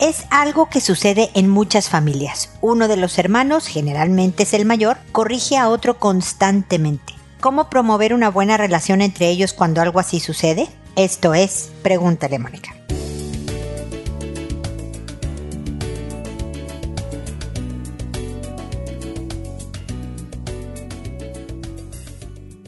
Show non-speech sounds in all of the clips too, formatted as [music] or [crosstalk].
Es algo que sucede en muchas familias. Uno de los hermanos, generalmente es el mayor, corrige a otro constantemente. ¿Cómo promover una buena relación entre ellos cuando algo así sucede? Esto es, pregúntale Mónica.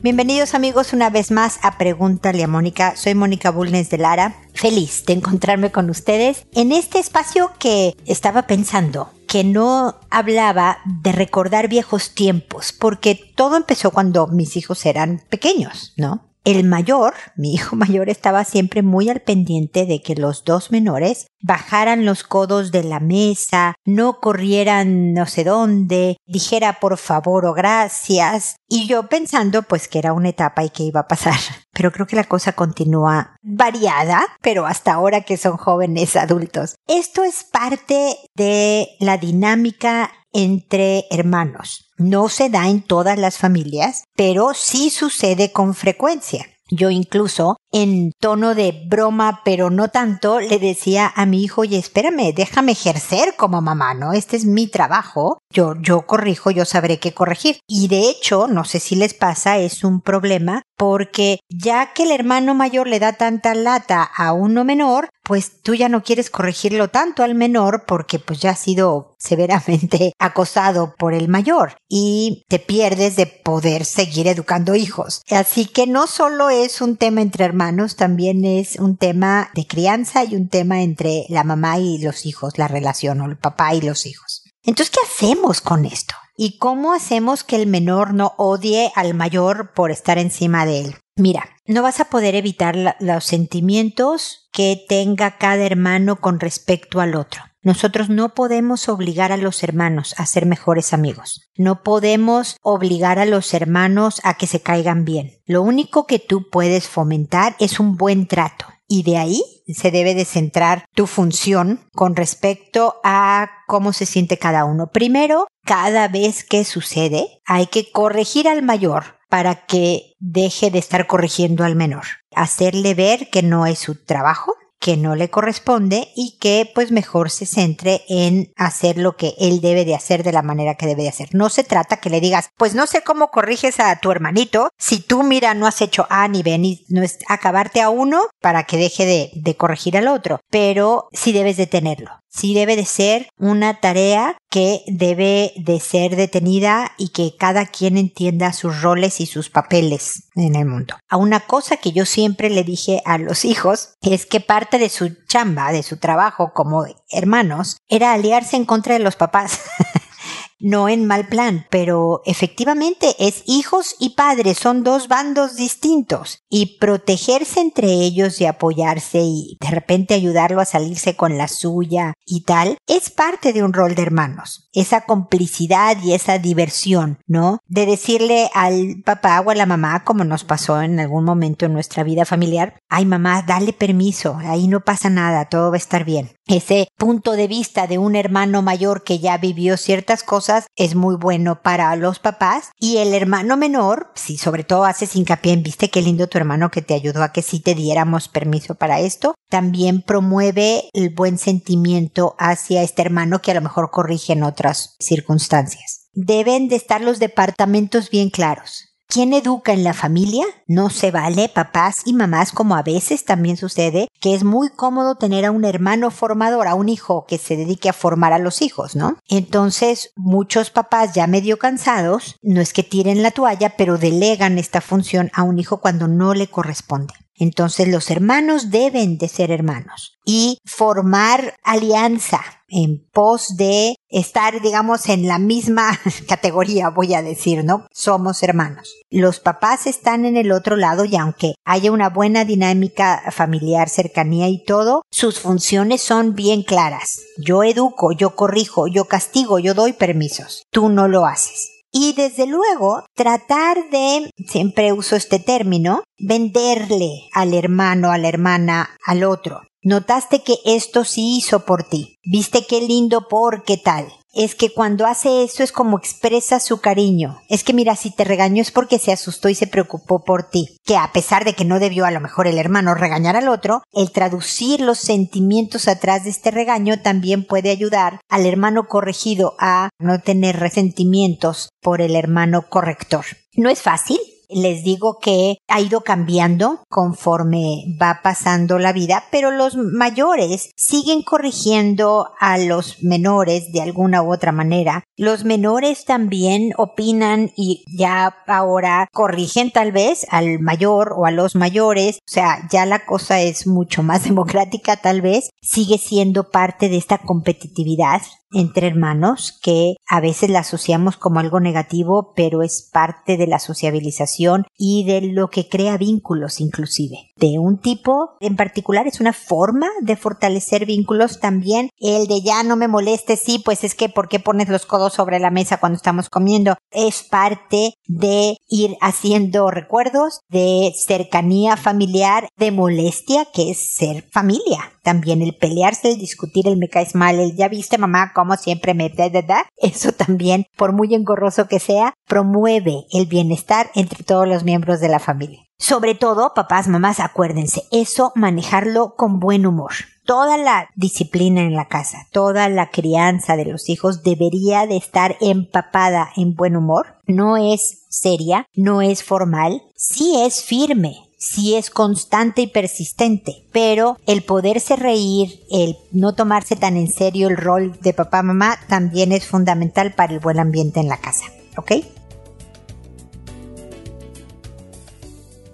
Bienvenidos amigos una vez más a Pregúntale a Mónica. Soy Mónica Bulnes de Lara. Feliz de encontrarme con ustedes en este espacio que estaba pensando que no hablaba de recordar viejos tiempos, porque todo empezó cuando mis hijos eran pequeños, ¿no? El mayor, [laughs] mi hijo mayor, estaba siempre muy al pendiente de que los dos menores bajaran los codos de la mesa, no corrieran no sé dónde, dijera por favor o gracias, y yo pensando pues que era una etapa y que iba a pasar. Pero creo que la cosa continúa variada, pero hasta ahora que son jóvenes adultos. Esto es parte de la dinámica entre hermanos. No se da en todas las familias, pero sí sucede con frecuencia. Yo incluso, en tono de broma, pero no tanto, le decía a mi hijo, oye, espérame, déjame ejercer como mamá, ¿no? Este es mi trabajo. Yo, yo corrijo, yo sabré qué corregir. Y de hecho, no sé si les pasa, es un problema porque ya que el hermano mayor le da tanta lata a uno menor, pues tú ya no quieres corregirlo tanto al menor porque pues ya ha sido severamente [laughs] acosado por el mayor y te pierdes de poder seguir educando hijos. Así que no solo es un tema entre hermanos, también es un tema de crianza y un tema entre la mamá y los hijos, la relación o el papá y los hijos. Entonces, ¿qué hacemos con esto? ¿Y cómo hacemos que el menor no odie al mayor por estar encima de él? Mira, no vas a poder evitar los sentimientos que tenga cada hermano con respecto al otro. Nosotros no podemos obligar a los hermanos a ser mejores amigos. No podemos obligar a los hermanos a que se caigan bien. Lo único que tú puedes fomentar es un buen trato. Y de ahí se debe de centrar tu función con respecto a cómo se siente cada uno. Primero, cada vez que sucede, hay que corregir al mayor para que deje de estar corrigiendo al menor. Hacerle ver que no es su trabajo, que no le corresponde y que pues mejor se centre en hacer lo que él debe de hacer de la manera que debe de hacer. No se trata que le digas, pues no sé cómo corriges a tu hermanito si tú mira no has hecho A ni B ni no es acabarte a uno para que deje de, de corregir al otro, pero sí debes de tenerlo sí debe de ser una tarea que debe de ser detenida y que cada quien entienda sus roles y sus papeles en el mundo. A una cosa que yo siempre le dije a los [laughs] hijos es que parte de su chamba, de su trabajo como hermanos, era aliarse en contra de los papás. [laughs] no en mal plan, pero efectivamente es hijos y padres, son dos bandos distintos y protegerse entre ellos y apoyarse y de repente ayudarlo a salirse con la suya y tal, es parte de un rol de hermanos. Esa complicidad y esa diversión, ¿no? De decirle al papá o a la mamá, como nos pasó en algún momento en nuestra vida familiar, ay mamá, dale permiso, ahí no pasa nada, todo va a estar bien. Ese punto de vista de un hermano mayor que ya vivió ciertas cosas es muy bueno para los papás y el hermano menor, si sobre todo haces hincapié en viste qué lindo tu hermano que te ayudó a que sí te diéramos permiso para esto, también promueve el buen sentimiento hacia este hermano que a lo mejor corrige en otras circunstancias. Deben de estar los departamentos bien claros. ¿Quién educa en la familia? No se vale, papás y mamás, como a veces también sucede, que es muy cómodo tener a un hermano formador, a un hijo que se dedique a formar a los hijos, ¿no? Entonces, muchos papás ya medio cansados, no es que tiren la toalla, pero delegan esta función a un hijo cuando no le corresponde. Entonces los hermanos deben de ser hermanos y formar alianza en pos de estar, digamos, en la misma [laughs] categoría, voy a decir, ¿no? Somos hermanos. Los papás están en el otro lado y aunque haya una buena dinámica familiar, cercanía y todo, sus funciones son bien claras. Yo educo, yo corrijo, yo castigo, yo doy permisos. Tú no lo haces. Y desde luego, tratar de, siempre uso este término, venderle al hermano, a la hermana, al otro. Notaste que esto sí hizo por ti. Viste qué lindo por qué tal. Es que cuando hace eso es como expresa su cariño. Es que mira, si te regañó es porque se asustó y se preocupó por ti. Que a pesar de que no debió a lo mejor el hermano regañar al otro, el traducir los sentimientos atrás de este regaño también puede ayudar al hermano corregido a no tener resentimientos por el hermano corrector. No es fácil, les digo que ha ido cambiando conforme va pasando la vida, pero los mayores siguen corrigiendo a los menores de alguna u otra manera. Los menores también opinan y ya ahora corrigen tal vez al mayor o a los mayores. O sea, ya la cosa es mucho más [laughs] democrática tal vez. Sigue siendo parte de esta competitividad entre hermanos que a veces la asociamos como algo negativo, pero es parte de la sociabilización y de lo que crea vínculos inclusive. De un tipo en particular es una forma de fortalecer vínculos también. El de ya no me moleste, sí, pues es que ¿por qué pones los codos sobre la mesa cuando estamos comiendo? Es parte de ir haciendo recuerdos, de cercanía familiar, de molestia, que es ser familia. También el pelearse, el discutir, el me caes mal, el ya viste mamá como siempre me da, da, da. Eso también, por muy engorroso que sea, promueve el bienestar entre todos los miembros de la familia. Sobre todo, papás, mamás, acuérdense, eso manejarlo con buen humor. Toda la disciplina en la casa, toda la crianza de los hijos debería de estar empapada en buen humor. No es seria, no es formal, sí es firme, sí es constante y persistente, pero el poderse reír, el no tomarse tan en serio el rol de papá mamá también es fundamental para el buen ambiente en la casa, ¿ok?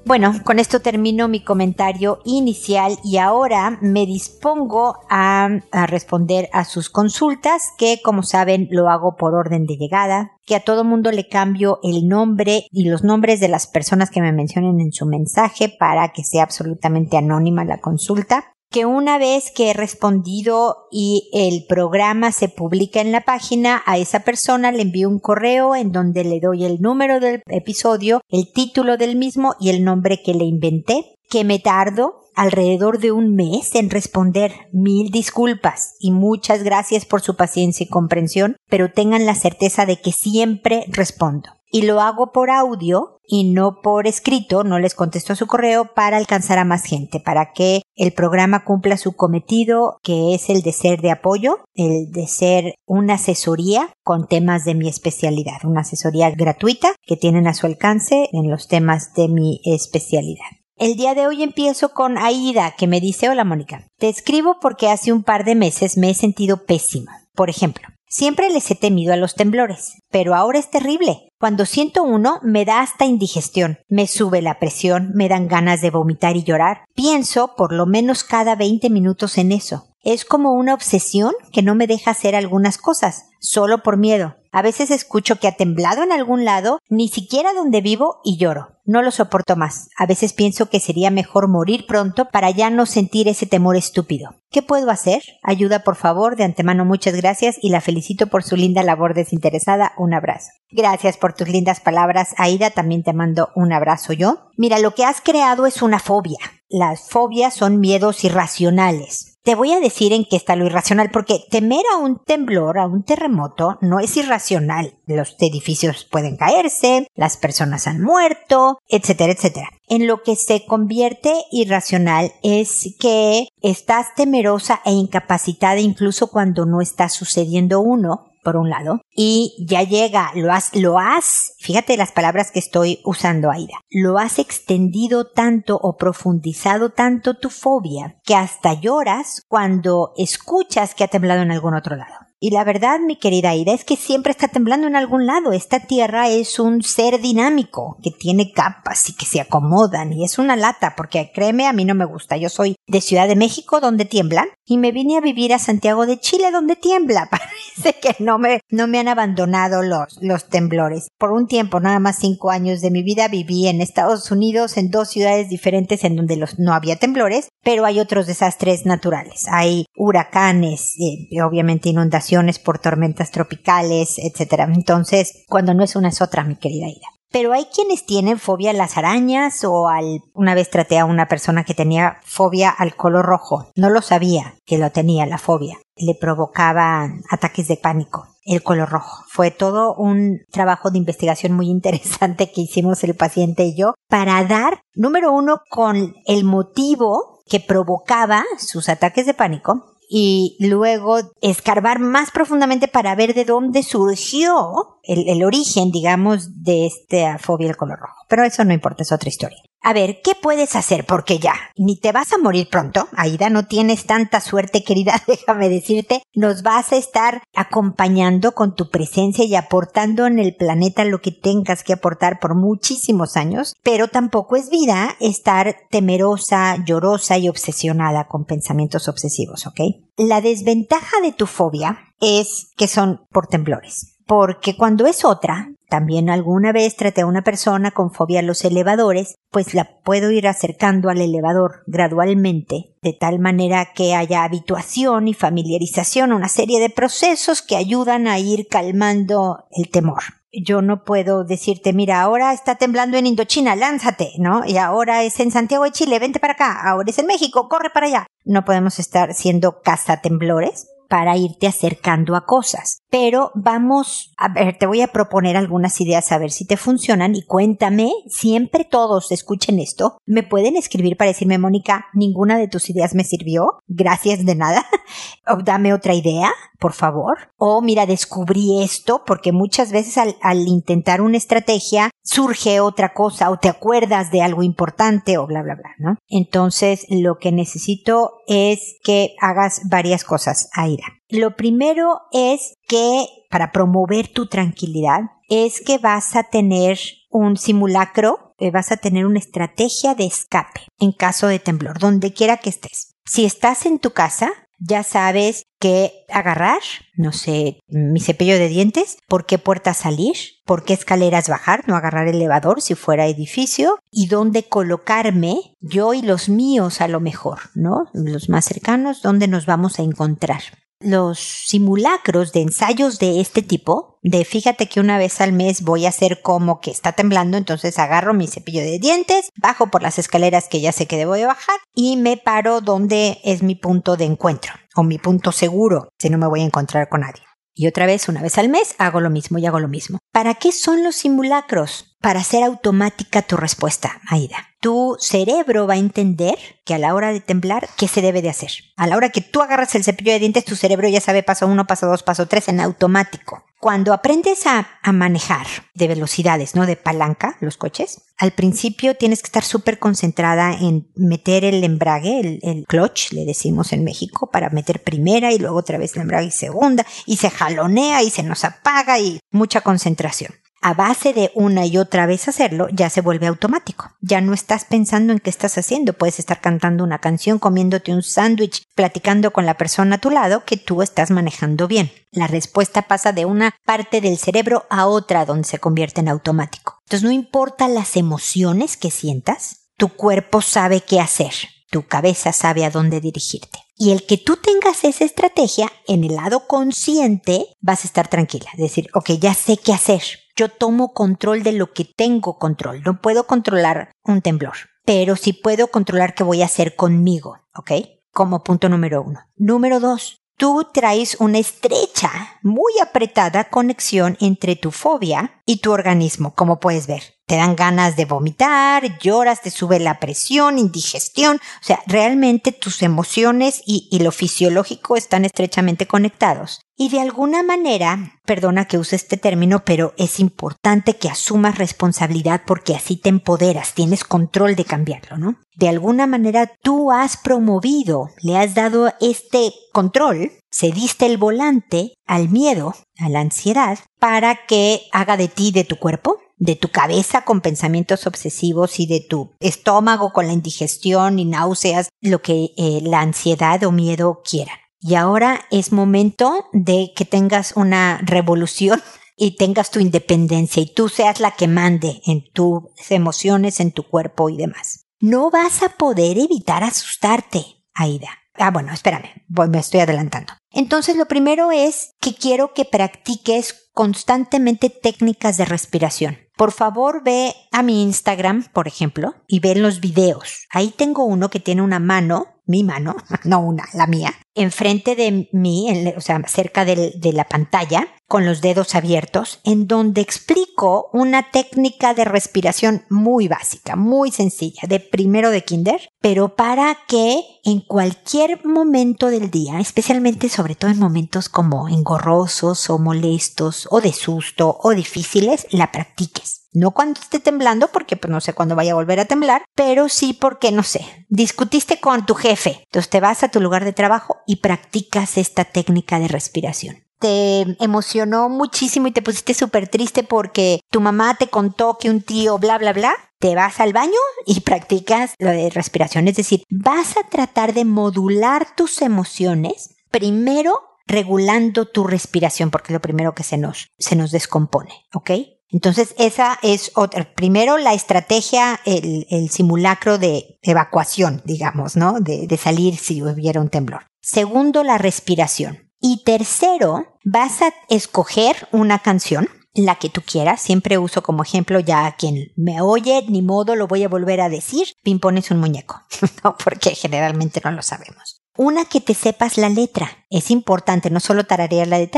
Bueno, con esto termino mi comentario inicial y ahora me dispongo a, responder a sus consultas, que como saben lo hago por orden de llegada, que a todo mundo le cambio el nombre y los nombres de las personas que me mencionen en su mensaje para que sea absolutamente anónima la consulta que una vez que he respondido y el programa se publica en la página, a esa persona le envío un correo en donde le doy el número del episodio, el título del mismo y el nombre que le inventé, que me tardo alrededor de un mes en responder. Mil disculpas y muchas gracias por su paciencia y comprensión, pero tengan la certeza de que siempre respondo y lo hago por audio y no por escrito, no les contesto a su correo para alcanzar a más gente, para que el programa cumpla su cometido, que es el de ser de apoyo, el de ser una asesoría con temas de mi especialidad, una asesoría gratuita que tienen a su alcance en los temas de mi especialidad. El día de hoy empiezo con Aida, que me dice, hola Mónica, te escribo porque hace un par de meses me he sentido pésima. Por ejemplo, Siempre les he temido a los temblores, pero ahora es terrible. Cuando siento uno, me da hasta indigestión, me sube la presión, me dan ganas de vomitar y llorar. Pienso por lo menos cada 20 minutos en eso. Es como una obsesión que no me deja hacer algunas cosas, solo por miedo. A veces escucho que ha temblado en algún lado, ni siquiera donde vivo, y lloro. No lo soporto más. A veces pienso que sería mejor morir pronto para ya no sentir ese temor estúpido. ¿Qué puedo hacer? Ayuda, por favor. De antemano, muchas gracias y la felicito por su linda labor desinteresada. Un abrazo. Gracias por tus lindas palabras, Aida. También te mando un abrazo yo. Mira, lo que has creado es una fobia. Las fobias son miedos irracionales. Te voy a decir en qué está lo irracional, porque temer a un temblor, a un terremoto, no es irracional. Los edificios pueden caerse, las personas han muerto, etcétera, etcétera. En lo que se convierte irracional es que estás temerosa e incapacitada incluso cuando no está sucediendo uno, por un lado, y ya llega, lo has, lo has, fíjate las palabras que estoy usando, Aida, lo has extendido tanto o profundizado tanto tu fobia que hasta lloras cuando escuchas que ha temblado en algún otro lado. Y la verdad, mi querida Aida, es que siempre está temblando en algún lado. Esta tierra es un ser dinámico que tiene capas y que se acomodan y es una lata porque créeme, a mí no me gusta. Yo soy de Ciudad de México donde tiemblan y me vine a vivir a Santiago de Chile donde tiembla. [laughs] Parece que no me, no me han abandonado los, los temblores. Por un tiempo, nada más cinco años de mi vida, viví en Estados Unidos en dos ciudades diferentes en donde los, no había temblores, pero hay otros desastres naturales. Hay huracanes, eh, obviamente inundaciones por tormentas tropicales, etc. Entonces, cuando no es una es otra, mi querida Ida. Pero hay quienes tienen fobia a las arañas o al... Una vez traté a una persona que tenía fobia al color rojo. No lo sabía que lo tenía, la fobia. Le provocaba ataques de pánico. el color rojo. Fue todo un trabajo de investigación muy [laughs] interesante que hicimos el paciente y yo para dar, número uno, con el motivo que provocaba sus ataques de pánico y luego escarbar más profundamente para ver de dónde surgió el, el, origen, digamos, de esta fobia al color rojo. Pero eso no importa, es otra historia. A ver, ¿qué puedes hacer? Porque ya, ni te vas a morir pronto. Aida, no tienes tanta suerte, querida, [laughs] déjame decirte. Nos vas a estar acompañando con tu presencia y aportando en el planeta lo que tengas que aportar por muchísimos años. Pero tampoco es vida estar temerosa, llorosa y obsesionada con pensamientos obsesivos, ¿ok? La desventaja de tu fobia es que son por temblores porque cuando es otra, también alguna vez traté a una persona con fobia a los elevadores, pues la puedo ir acercando al elevador gradualmente, de tal manera que haya habituación y familiarización, una serie de procesos que ayudan a ir calmando el temor. Yo no puedo decirte, mira, ahora está temblando en Indochina, lánzate, ¿no? Y ahora es en Santiago de Chile, vente para acá, ahora es en México, corre para allá. No podemos estar siendo cazatemblores para irte acercando a cosas. Pero vamos a ver, te voy a proponer algunas ideas a ver si te funcionan y cuéntame, siempre todos escuchen esto, me pueden escribir para decirme, Mónica, ninguna de tus ideas me sirvió, gracias de nada, [laughs] o dame otra idea, por favor, o mira, descubrí esto, porque muchas veces al, intentar una estrategia surge otra cosa o te acuerdas de algo importante o bla, bla, bla, ¿no? Entonces, lo que necesito es que hagas varias cosas, Aira. Lo primero es que para promover tu tranquilidad es que vas a tener un simulacro, eh, vas a tener una estrategia de escape en caso de temblor, donde quiera que estés. Si estás en tu casa, ya sabes qué agarrar, no sé, mi cepillo de dientes, por qué puerta salir, por qué escaleras bajar, no agarrar el elevador si fuera edificio, y dónde colocarme yo y los míos a lo mejor, ¿no? Los más cercanos, dónde nos vamos a encontrar los simulacros de ensayos de este tipo, de fíjate que una vez al mes voy a hacer como que está temblando, entonces agarro mi cepillo de dientes, bajo por las escaleras que ya sé que debo de bajar y me paro donde es mi punto de encuentro o mi punto seguro si no me voy a encontrar con nadie. Y otra vez, una vez al mes, hago lo mismo y hago lo mismo. ¿Para qué son los simulacros? Para hacer automática tu respuesta, Aida tu cerebro va a entender que a la hora de temblar, ¿qué se debe de hacer? A la hora que tú agarras el cepillo de dientes, tu cerebro ya sabe paso uno, paso dos, paso tres en automático. Cuando aprendes a, manejar de velocidades, ¿no? De palanca, los coches, al principio tienes que estar súper concentrada en meter el embrague, el, el, clutch, le decimos en México, para meter primera y luego otra vez el embrague y segunda, y se jalonea y se nos apaga y mucha concentración a base de una y otra vez hacerlo, ya se vuelve automático. Ya no estás pensando en qué estás haciendo. Puedes estar cantando una canción, comiéndote un sándwich, platicando con la persona a tu lado que tú estás manejando bien. La respuesta pasa de una parte del cerebro a otra donde se convierte en automático. Entonces no importa las emociones que sientas, tu cuerpo sabe qué hacer. Tu cabeza sabe a dónde dirigirte. Y el que tú tengas esa estrategia en el lado consciente, vas a estar tranquila. Es decir, ok, ya sé qué hacer yo tomo control de lo que tengo control. No puedo controlar un temblor, pero sí puedo controlar qué voy a hacer conmigo, ¿ok? Como punto número uno. Número dos, tú traes una estrecha, muy apretada conexión entre tu fobia y tu organismo, como puedes ver. Te dan ganas de vomitar, lloras, te sube la presión, indigestión. O sea, realmente tus emociones y, lo fisiológico están estrechamente conectados. Y de alguna manera, perdona que use este término, pero es importante que asumas responsabilidad porque así te empoderas, tienes control de cambiarlo, ¿no? De alguna manera tú has promovido, le has dado este control, cediste el volante al miedo, a la ansiedad, para que haga de ti, de tu cuerpo, de tu cabeza con pensamientos obsesivos y de tu estómago con la indigestión y náuseas, lo que eh, la ansiedad o miedo quieran. Y ahora es momento de que tengas una revolución [laughs] y tengas tu independencia y tú seas la que mande en tus emociones, en tu cuerpo y demás. No vas a poder evitar asustarte, Aida. Ah, bueno, espérame, me estoy adelantando. Entonces, lo primero es que quiero que practiques constantemente técnicas de respiración. Por favor, ve a mi Instagram, por ejemplo, y ve los videos. Ahí tengo uno que tiene una mano mi mano, [laughs] no una, la mía, enfrente de mí, o sea, cerca de la pantalla, con los dedos abiertos, en donde explico una técnica de respiración muy básica, muy sencilla, de primero de kinder, pero para que en cualquier momento del día, especialmente sobre todo en momentos como engorrosos o molestos o de susto o difíciles, la practiques. No cuando esté temblando, porque pues no sé cuándo vaya a volver a temblar, pero sí porque, no sé, discutiste con tu jefe. Entonces te vas a tu lugar de trabajo y practicas esta técnica de respiración te emocionó muchísimo y te pusiste súper triste porque tu mamá te contó que un tío bla bla bla, te vas al baño y [laughs] practicas lo de respiración. Es decir, vas a tratar de modular tus emociones primero regulando tu respiración porque es lo primero que se nos, se nos descompone, ¿ok? Entonces, esa es otra. Primero, la estrategia, el, simulacro de evacuación, digamos, ¿no? De, de salir si hubiera un temblor. Segundo, la respiración. Y tercero, vas a escoger una canción, la que tú quieras. Siempre uso como ejemplo ya a quien me oye, ni modo lo voy a volver a decir. Pimpones un muñeco, [laughs] no, porque generalmente no lo sabemos. Una que te sepas la letra. Es importante, no solo tararear la de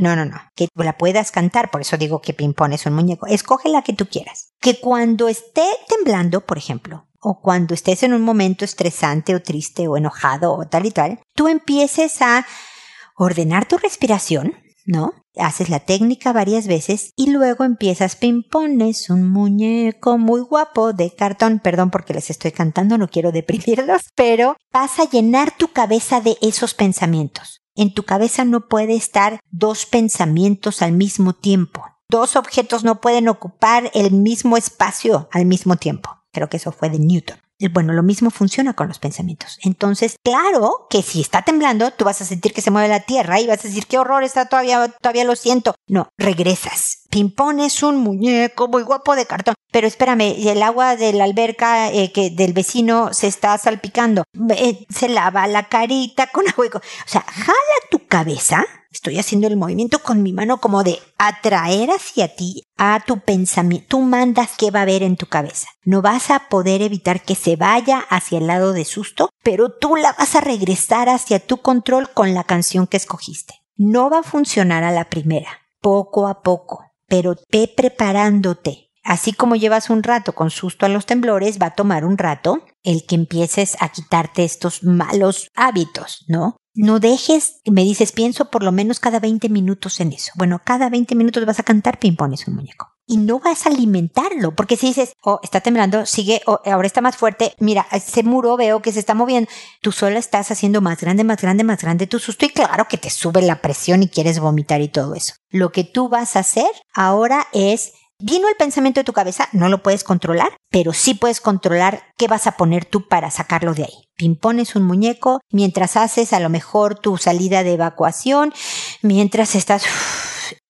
no, no, no, que la puedas cantar, por eso digo que pimpones un muñeco. Escoge la que tú quieras. Que cuando esté temblando, por ejemplo, o cuando estés en un momento estresante o triste o enojado o tal y tal, tú empieces a ordenar tu respiración, ¿no? Haces la técnica varias veces y luego empiezas, pimpones un muñeco muy guapo de cartón, perdón porque les estoy cantando, no quiero deprimirlos, pero vas a llenar tu cabeza de esos pensamientos. En tu cabeza no puede estar dos pensamientos al mismo tiempo. Dos objetos no pueden ocupar el mismo espacio al mismo tiempo. Creo que eso fue de Newton. Bueno, lo mismo funciona con los pensamientos. Entonces, claro que si está temblando, tú vas a sentir que se mueve la tierra y vas a decir, qué horror, está todavía, todavía lo siento. No, regresas. Pimpones un muñeco muy guapo de cartón. Pero espérame, el agua de la alberca eh, que del vecino se está salpicando. Eh, se lava la carita con agua. O sea, jala tu cabeza Estoy haciendo el movimiento con mi mano como de atraer hacia ti a tu pensamiento. Tú mandas qué va a haber en tu cabeza. No vas a poder evitar que se vaya hacia el lado de susto, pero tú la vas a regresar hacia tu control con la canción que escogiste. No va a funcionar a la primera, poco a poco, pero ve preparándote. Así como llevas un rato con susto a los temblores, va a tomar un rato el que empieces a quitarte estos malos hábitos, ¿no? No dejes, me dices, pienso por lo menos cada 20 minutos en eso. Bueno, cada 20 minutos vas a cantar pimpones un muñeco. Y no vas a alimentarlo, porque si dices, oh, está temblando, sigue, oh, ahora está más fuerte, mira, ese muro veo que se está moviendo, tú solo estás haciendo más grande, más grande, más grande tu susto y claro que te sube la presión y quieres vomitar y todo eso. Lo que tú vas a hacer ahora es Vino el pensamiento de tu cabeza, no lo puedes controlar, pero sí puedes controlar qué vas a poner tú para sacarlo de ahí. Pimpones un muñeco mientras haces a lo mejor tu salida de evacuación, mientras estás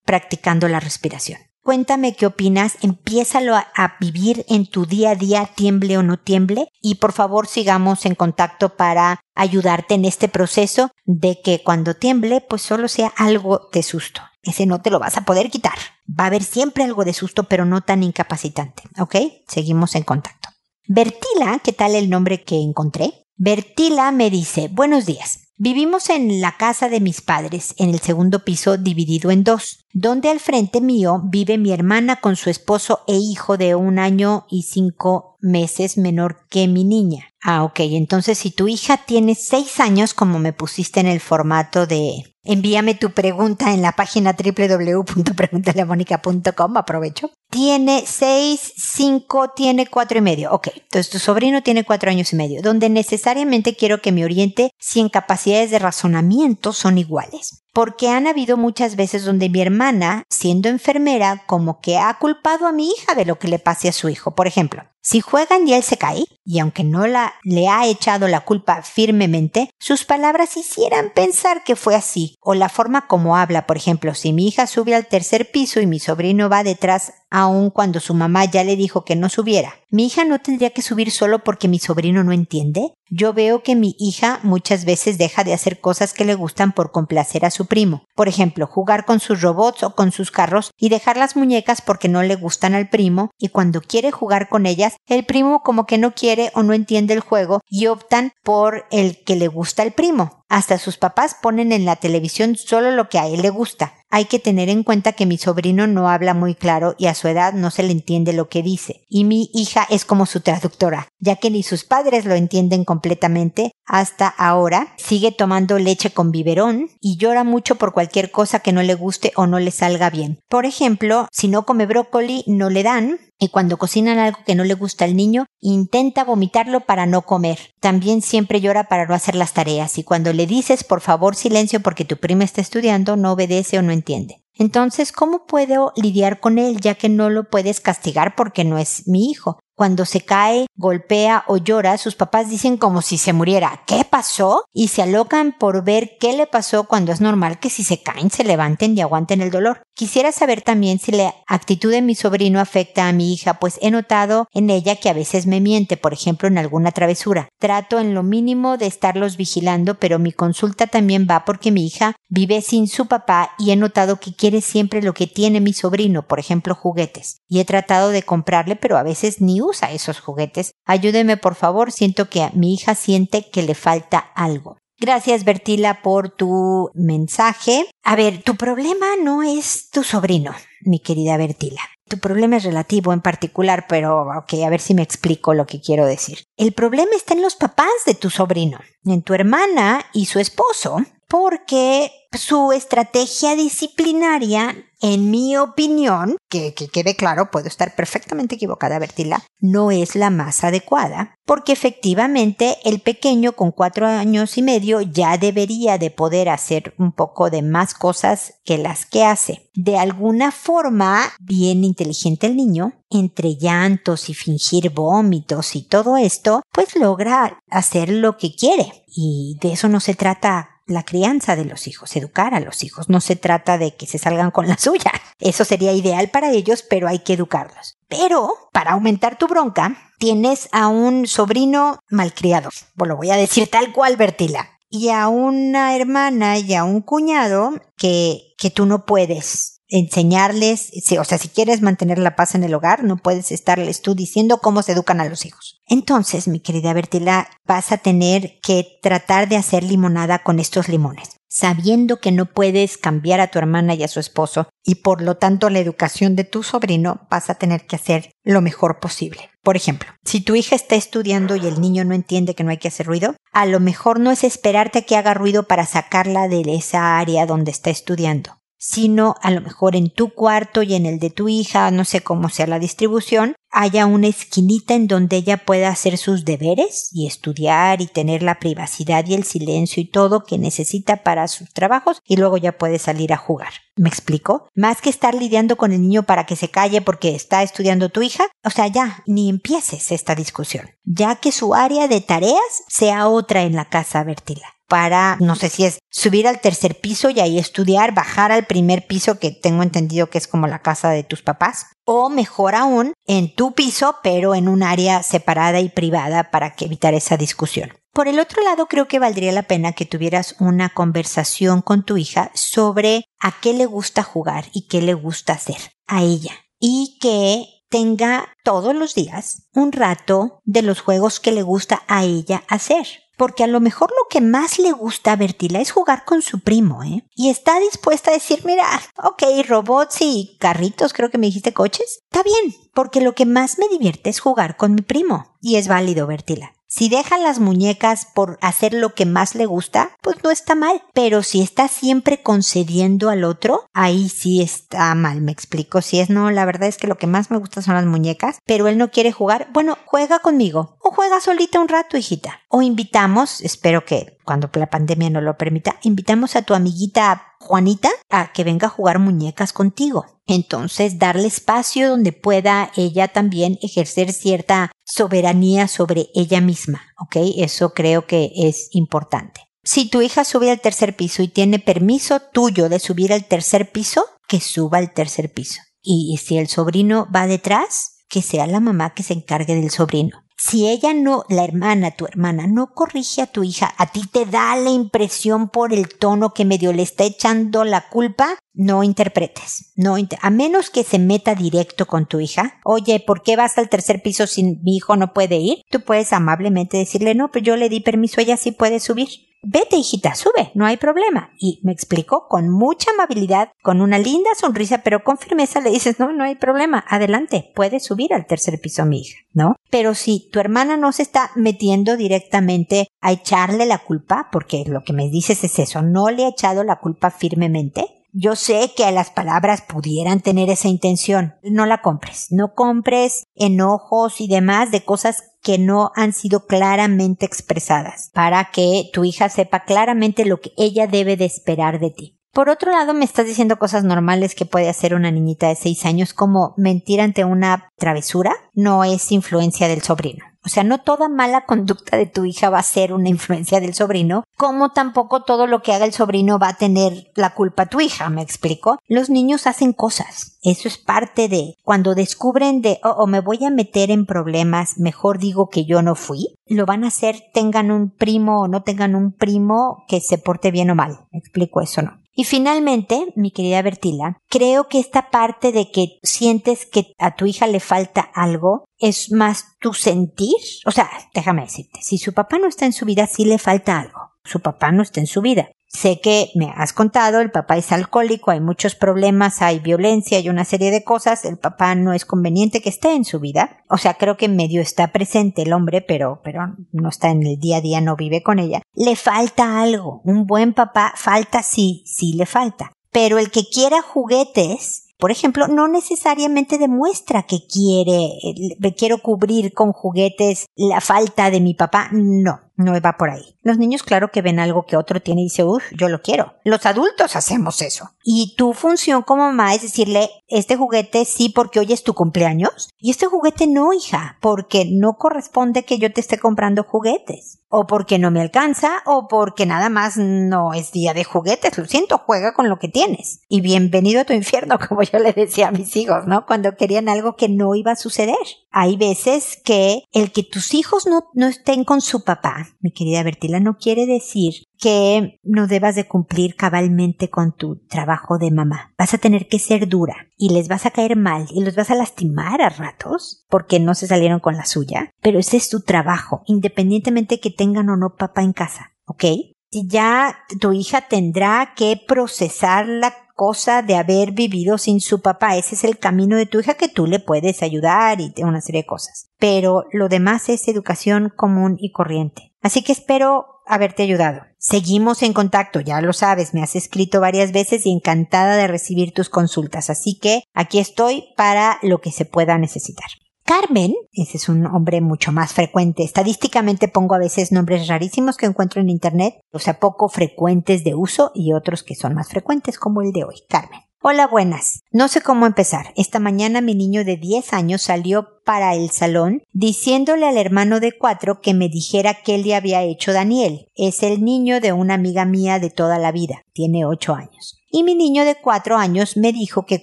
practicando la respiración. Cuéntame qué opinas, empiézalo a, a, vivir en tu día a día, tiemble o no tiemble, y por favor sigamos en contacto para ayudarte en este proceso de que cuando tiemble, pues solo sea algo de susto ese no te lo vas a poder quitar. Va a haber siempre algo de susto, pero no tan incapacitante. ¿Ok? Seguimos en contacto. Bertila, ¿qué tal el nombre que encontré? Bertila me dice, buenos días. Vivimos en la casa de mis padres, en el segundo piso dividido en dos, donde al frente mío vive mi hermana con su esposo e hijo de un año y cinco meses menor que mi niña. Ah, ok, entonces si tu hija tiene seis años, como me pusiste en el formato de envíame tu pregunta en la página www.preguntaleamónica.com, aprovecho. Tiene seis, cinco, tiene cuatro y medio. Ok, entonces tu sobrino tiene cuatro años y medio, donde necesariamente quiero que me oriente si en capacidades de razonamiento son iguales porque han habido muchas veces donde mi hermana, siendo enfermera, como que ha culpado a mi hija de lo que le pase a su hijo. Por ejemplo, si juegan y él se cae, y aunque no la, le ha echado la culpa firmemente, sus palabras hicieran pensar que fue así, o la forma como habla, por ejemplo, si mi hija sube al tercer piso y mi sobrino va detrás aun cuando su mamá ya le dijo que no subiera. Mi hija no tendría que subir solo porque mi sobrino no entiende. Yo veo que mi hija muchas veces deja de hacer cosas que le gustan por complacer a su primo. Por ejemplo, jugar con sus robots o con sus carros y dejar las muñecas porque no le gustan al primo y cuando quiere jugar con ellas, el primo como que no quiere o no entiende el juego y optan por el que le gusta al primo. Hasta sus papás ponen en la televisión solo lo que a él le gusta. Hay que tener en cuenta que mi sobrino no habla muy claro y a su edad no se le entiende lo que dice. Y mi hija es como su traductora, ya que ni sus padres lo entienden completamente. Hasta ahora sigue tomando leche con biberón y llora mucho por cualquier cosa que no le guste o no le salga bien. Por ejemplo, si no come brócoli, no le dan, y cuando cocinan algo que no le gusta al niño, intenta vomitarlo para no comer. También siempre llora para no hacer las tareas y cuando le dices por favor silencio porque tu prima está estudiando, no obedece o no entiende. Entonces, ¿cómo puedo lidiar con él ya que no lo puedes castigar porque no es mi hijo? Cuando se cae, golpea o llora, sus papás dicen como si se muriera. ¿Qué pasó? Y se alocan por ver qué le pasó cuando es normal que si se caen se levanten y aguanten el dolor. Quisiera saber también si la actitud de mi sobrino afecta a mi hija, pues he notado en ella que a veces me miente, por ejemplo en alguna travesura. Trato en lo mínimo de estarlos vigilando, pero mi consulta también va porque mi hija vive sin su papá y he notado que quiere siempre lo que tiene mi sobrino, por ejemplo juguetes. Y he tratado de comprarle, pero a veces ni usa esos juguetes. Ayúdeme por favor, siento que mi hija siente que le falta algo. Gracias Bertila por tu mensaje. A ver, tu problema no es tu sobrino, mi querida Bertila. Tu problema es relativo en particular, pero ok, a ver si me explico lo que quiero decir. El problema está en los papás de tu sobrino, en tu hermana y su esposo, porque su estrategia disciplinaria, en mi opinión, que, quede claro, puedo estar perfectamente equivocada, Bertila, no es la más adecuada, porque efectivamente el pequeño con cuatro años y medio ya debería de poder hacer un poco de más cosas que las que hace. De alguna forma, bien inteligente el niño, entre llantos y fingir vómitos y todo esto, pues logra hacer lo que quiere. Y de eso no se trata la crianza de los hijos, educar a los hijos. No se trata de que se salgan con la [laughs] suya. Eso sería ideal para ellos, pero hay que educarlos. Pero, para aumentar tu bronca, tienes a un sobrino malcriado. Lo voy a decir tal cual, Bertila. Y a una hermana y a un cuñado que, que tú no puedes enseñarles, o sea, si quieres mantener la paz en el hogar, no puedes estarles tú diciendo cómo se educan a los hijos. Entonces, mi querida Bertila, vas a tener que tratar de hacer limonada con estos limones, sabiendo que no puedes cambiar a tu hermana y a su esposo, y por lo tanto la educación de tu sobrino vas a tener que hacer lo mejor posible. Por ejemplo, si tu hija está estudiando y el niño no entiende que no hay que hacer ruido, a lo mejor no es esperarte a que haga ruido para sacarla de esa área donde está estudiando sino a lo mejor en tu cuarto y en el de tu hija, no sé cómo sea la distribución, haya una esquinita en donde ella pueda hacer sus deberes y estudiar y tener la privacidad y el silencio y todo que necesita para sus trabajos y luego ya puede salir a jugar. ¿Me explico? Más que estar lidiando con el niño para que se calle porque está estudiando tu hija, o sea, ya, ni empieces esta discusión, ya que su área de tareas sea otra en la casa, Bertila para, no sé si es subir al tercer piso y ahí estudiar, bajar al primer piso que tengo entendido que es como la casa de tus papás, o mejor aún, en tu piso, pero en un área separada y privada para que evitar esa discusión. Por el otro lado, creo que valdría la pena que tuvieras una conversación con tu hija sobre a qué le gusta jugar y qué le gusta hacer a ella. Y que tenga todos los días un rato de los juegos que le gusta a ella hacer porque a lo mejor lo que más le gusta a Bertila es jugar con su primo, ¿eh? Y está dispuesta a decir, mira, ok, robots y carritos, creo que me dijiste coches. Está bien, porque lo que más me divierte es jugar con mi primo. Y es válido, Bertila. Si deja las muñecas por hacer lo que más le gusta, pues no está mal. Pero si está siempre concediendo al otro, ahí sí está mal, me explico. Si es no, la verdad es que lo que más me gusta son las muñecas, pero él no quiere jugar, bueno, juega conmigo. O juega solita un rato, hijita. O invitamos, espero que cuando la pandemia no lo permita, invitamos a tu amiguita Juanita a que venga a jugar muñecas contigo. Entonces, darle espacio donde pueda ella también ejercer cierta soberanía sobre ella misma, ¿ok? Eso creo que es importante. Si tu hija sube al tercer piso y tiene permiso tuyo de subir al tercer piso, que suba al tercer piso Y si el sobrino va detrás, que sea la mamá que se encargue del sobrino. Si ella no, la hermana, tu hermana, no corrige a tu hija, a ti te da la impresión por el tono que medio le está echando la culpa, no interpretes. No a menos que se meta directo con tu hija. Oye, ¿por qué vas al tercer piso si mi hijo no puede ir? Tú puedes amablemente decirle, no, pero yo le di permiso, ella sí puede subir vete hijita, sube, no hay problema. Y me explicó con mucha amabilidad, con una linda sonrisa, pero con firmeza le dices, no, no hay problema, adelante, puedes subir al tercer piso mi hija, ¿no? Pero si tu hermana no se está metiendo directamente a echarle la culpa, porque lo que me dices es eso, no le ha echado la culpa firmemente, yo sé que las palabras pudieran tener esa intención. No la compres. No compres enojos y demás de cosas que no han sido claramente expresadas para que tu hija sepa claramente lo que ella debe de esperar de ti. Por otro lado, me estás diciendo cosas normales que puede hacer una niñita de seis años como mentir ante una travesura. No es influencia del sobrino. O sea, no toda mala conducta de tu hija va a ser una influencia del sobrino, como tampoco todo lo que haga el sobrino va a tener la culpa tu hija, me explico. Los niños hacen cosas. Eso es parte de cuando descubren de, oh, oh, me voy a meter en problemas, mejor digo que yo no fui. Lo van a hacer tengan un primo o no tengan un primo que se porte bien o mal. Me explico eso, ¿no? Y finalmente, mi querida Bertila, creo que esta parte de que sientes que a tu hija le falta algo es más tu sentir. O sea, déjame decirte, si su papá no está en su vida, sí le falta algo. Su papá no está en su vida. Sé que me has contado, el papá es alcohólico, hay muchos problemas, hay violencia, hay una serie de cosas, el papá no es conveniente que esté en su vida. O sea, creo que medio está presente el hombre, pero, pero no está en el día a día, no vive con ella. Le falta algo. Un buen papá falta sí, sí le falta. Pero el que quiera juguetes, por ejemplo, no necesariamente demuestra que quiere, eh, quiero cubrir con juguetes la falta de mi papá. No, no va por ahí. Los niños claro que ven algo que otro tiene y dice, uff, yo lo quiero. Los adultos hacemos eso. Y tu función como mamá es decirle, este juguete sí porque hoy es tu cumpleaños y este juguete no, hija, porque no corresponde que yo te esté comprando juguetes. O porque no me alcanza o porque nada más no es día de juguetes. Lo siento, juega con lo que tienes. Y bienvenido a tu infierno, [laughs] como yo le decía a mis hijos, ¿no? Cuando querían algo que no iba a suceder. Hay veces que el que tus hijos no, no estén con su papá mi querida Bertila, no quiere decir que no debas de cumplir cabalmente con tu trabajo de mamá. Vas a tener que ser dura y les vas a caer mal y los vas a lastimar a ratos porque no se salieron con la suya, pero ese es tu trabajo, independientemente que tengan o no papá en casa, ¿ok? Ya tu hija tendrá que procesar la cosa de haber vivido sin su papá. Ese es el camino de tu hija que tú le puedes ayudar y una serie de cosas. Pero lo demás es educación común y corriente. Así que espero haberte ayudado. Seguimos en contacto, ya lo sabes, me has escrito varias veces y encantada de recibir tus consultas, así que aquí estoy para lo que se pueda necesitar. Carmen, ese es un nombre mucho más frecuente. Estadísticamente pongo a veces nombres rarísimos que encuentro en Internet, o sea, poco frecuentes de uso y otros que son más frecuentes como el de hoy. Carmen. Hola, buenas. No sé cómo empezar. Esta mañana mi niño de 10 años salió para el salón diciéndole al hermano de cuatro que me dijera qué le había hecho Daniel. Es el niño de una amiga mía de toda la vida. Tiene ocho años y mi niño de cuatro años me dijo que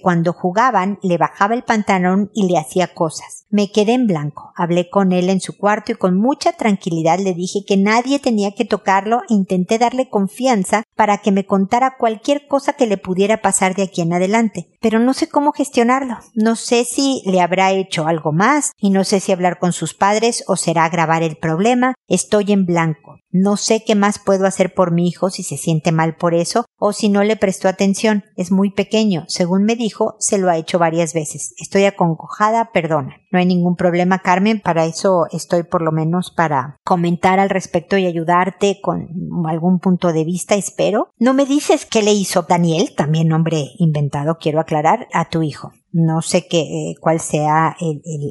cuando jugaban le bajaba el pantalón y le hacía cosas. Me quedé en blanco. Hablé con él en su cuarto y con mucha tranquilidad le dije que nadie tenía que tocarlo e intenté darle confianza para que me contara cualquier cosa que le pudiera pasar de aquí en adelante. Pero no sé cómo gestionarlo. No sé si le habrá hecho algo más y no sé si hablar con sus padres o será agravar el problema. Estoy en blanco. No sé qué más puedo hacer por mi hijo si se siente mal por eso o si no le prestó atención. Es muy pequeño. Según me dijo, se lo ha hecho varias veces. Estoy acongojada, perdona. No hay ningún problema, Carmen. Para eso estoy por lo menos para comentar al respecto y ayudarte con algún punto de vista, espero. No me dices qué le hizo Daniel, también nombre inventado, quiero aclarar, a tu hijo. No sé qué, eh, cuál sea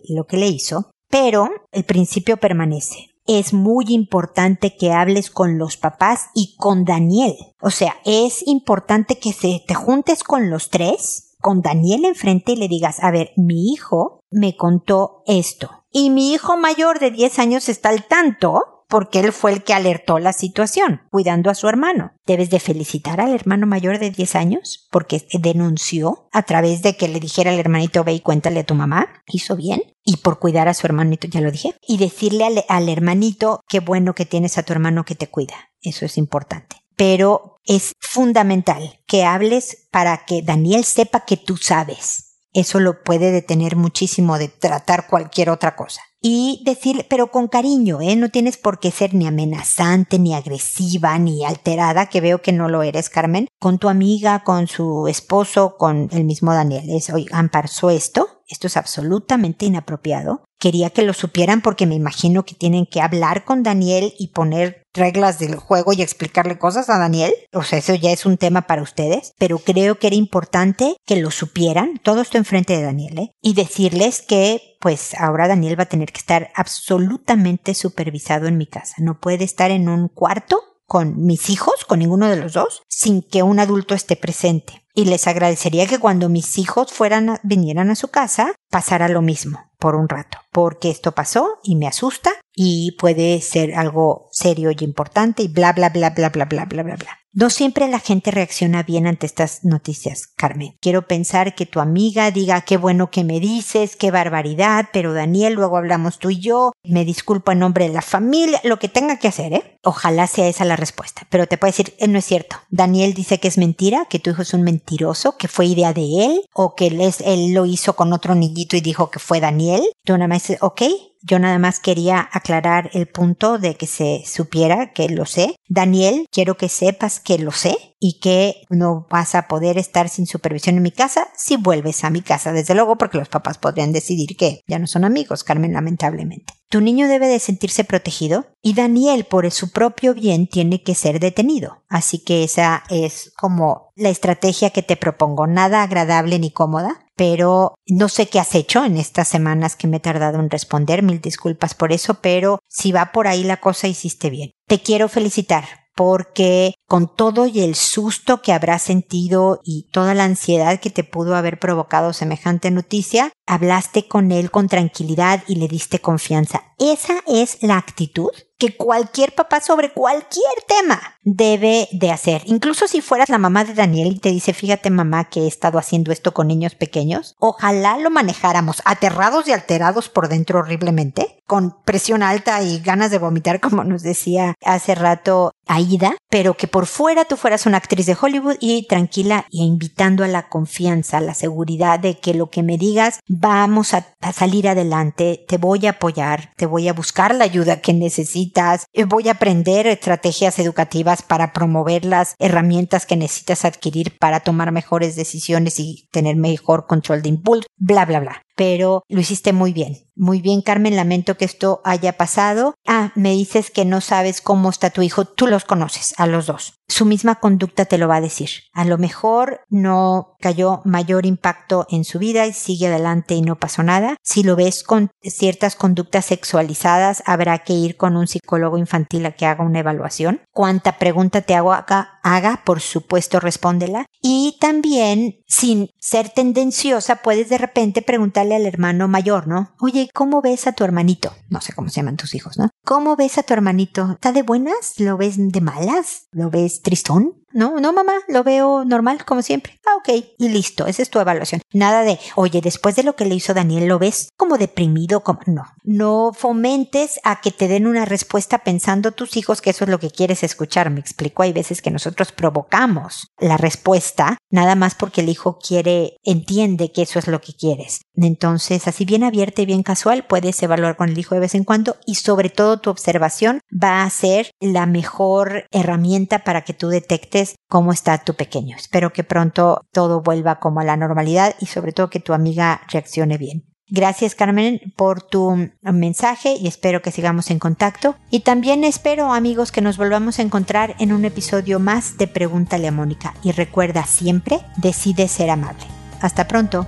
lo que le hizo, pero el principio permanece es muy importante que hables con los papás y con Daniel. O sea, es importante que se, te juntes con los tres, con Daniel enfrente y le digas, a ver, mi hijo me contó esto. Y mi hijo mayor de 10 años está al tanto porque él fue el que alertó la situación, cuidando a su hermano. Debes de felicitar al hermano mayor de 10 años porque denunció a través de que le dijera al hermanito ve y cuéntale a tu mamá. Hizo bien. Y por cuidar a su hermanito, ya lo dije. Y decirle al, hermanito qué bueno que tienes a tu hermano que te cuida. Eso es importante. Pero es fundamental que hables para que Daniel sepa que tú sabes. Eso lo puede detener muchísimo de tratar cualquier otra cosa y decirle, pero con cariño, ¿eh? No tienes por qué ser ni amenazante, ni agresiva, ni alterada, que veo que no lo eres, Carmen, con tu amiga, con su esposo, con el mismo Daniel. Es, oigan, pasó esto, esto es absolutamente inapropiado. Quería que lo supieran porque me imagino que tienen que hablar con Daniel y poner reglas del juego y explicarle cosas a Daniel. O sea, eso ya es un tema para ustedes, pero creo que era importante que lo supieran, todo esto enfrente de Daniel, ¿eh? y decirles que pues ahora Daniel va a tener que estar absolutamente supervisado en mi casa. No puede estar en un cuarto con mis hijos, con ninguno de los dos, sin que un adulto esté presente. Y les agradecería que cuando mis hijos fueran vinieran a su casa, pasara lo mismo por un rato, porque esto pasó y me asusta y puede ser algo serio y importante y bla bla bla bla bla bla bla bla bla. No siempre la gente reacciona bien ante estas noticias, Carmen. Quiero pensar que tu amiga diga qué bueno que me dices, qué barbaridad, pero Daniel, luego hablamos tú y yo, me disculpo en nombre de la familia, lo que tenga que hacer, ¿eh? Ojalá sea esa la respuesta, pero te puedo decir, eh, no es cierto. Daniel dice que es mentira, que tu hijo es un mentiroso, que fue idea de él, o que él, él lo hizo con otro niñito y dijo que fue Daniel. Nada más dices, ok, yo nada más quería aclarar el punto de que se supiera que lo sé. Daniel, quiero que sepas que lo sé y que no vas a poder estar sin supervisión en mi casa si vuelves a mi casa, desde luego, porque los papás podrían decidir que ya no son amigos, Carmen, lamentablemente. Tu niño debe de sentirse protegido y Daniel, por su propio bien, tiene que ser detenido. Así que esa es como la estrategia que te propongo. Nada agradable ni cómoda, pero no sé qué has hecho en estas semanas que me he tardado en responder. Mil disculpas por eso, pero si va por ahí la cosa, hiciste bien. Te quiero felicitar porque con todo y el susto que habrás sentido y toda la ansiedad que te pudo haber provocado semejante noticia, hablaste con él con tranquilidad y le diste confianza. Esa es la actitud que cualquier papá sobre cualquier tema debe de hacer. Incluso si fueras la mamá de Daniel y te dice, fíjate mamá que he estado haciendo esto con niños pequeños, ojalá lo manejáramos aterrados y alterados por dentro horriblemente, con presión alta y ganas de vomitar, [laughs] como nos decía hace rato Aida, pero que por fuera tú fueras una actriz de Hollywood y tranquila y invitando a la confianza, a la seguridad de que lo que me digas vamos a, a salir adelante, te voy a apoyar, te voy a buscar la ayuda que necesitas, eh, voy a aprender estrategias educativas para promover las herramientas que necesitas adquirir para tomar mejores decisiones y tener mejor control de impulso, bla, bla, bla pero lo hiciste muy bien. Muy bien, Carmen, lamento que esto haya pasado. Ah, me dices que no sabes cómo está tu hijo. Tú los conoces, a los dos. Su misma conducta te lo va a decir. A lo mejor no cayó mayor impacto en su vida y sigue adelante y no pasó nada. Si lo ves con ciertas conductas sexualizadas, habrá que ir con un psicólogo infantil a que haga una evaluación. Cuanta pregunta te haga, haga por supuesto, respóndela. Y también, sin ser tendenciosa, puedes de repente preguntar al hermano mayor, ¿no? Oye, ¿cómo ves a tu hermanito? No sé cómo se llaman tus hijos, ¿no? ¿Cómo ves a tu hermanito? ¿Está de buenas? ¿Lo ves de malas? ¿Lo ves tristón? No, no, mamá, lo veo normal, como siempre. Ah, ok, y listo, esa es tu evaluación. Nada de, oye, después de lo que le hizo Daniel, ¿lo ves como deprimido? Como... No, no fomentes a que te den una respuesta pensando tus hijos que eso es lo que quieres escuchar. Me explico, hay veces que nosotros provocamos la respuesta nada más porque el hijo quiere, entiende que eso es lo que quieres. Entonces, así bien abierta y bien casual, puedes evaluar con el hijo de vez en cuando y sobre todo tu observación va a ser la mejor herramienta para que tú detectes cómo está tu pequeño. Espero que pronto todo vuelva como a la normalidad y sobre todo que tu amiga reaccione bien. Gracias Carmen por tu mensaje y espero que sigamos en contacto. Y también espero amigos que nos volvamos a encontrar en un episodio más de Pregúntale a Mónica. Y recuerda siempre, decide ser amable. Hasta pronto.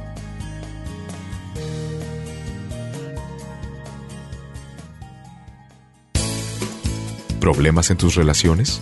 ¿Problemas en tus relaciones?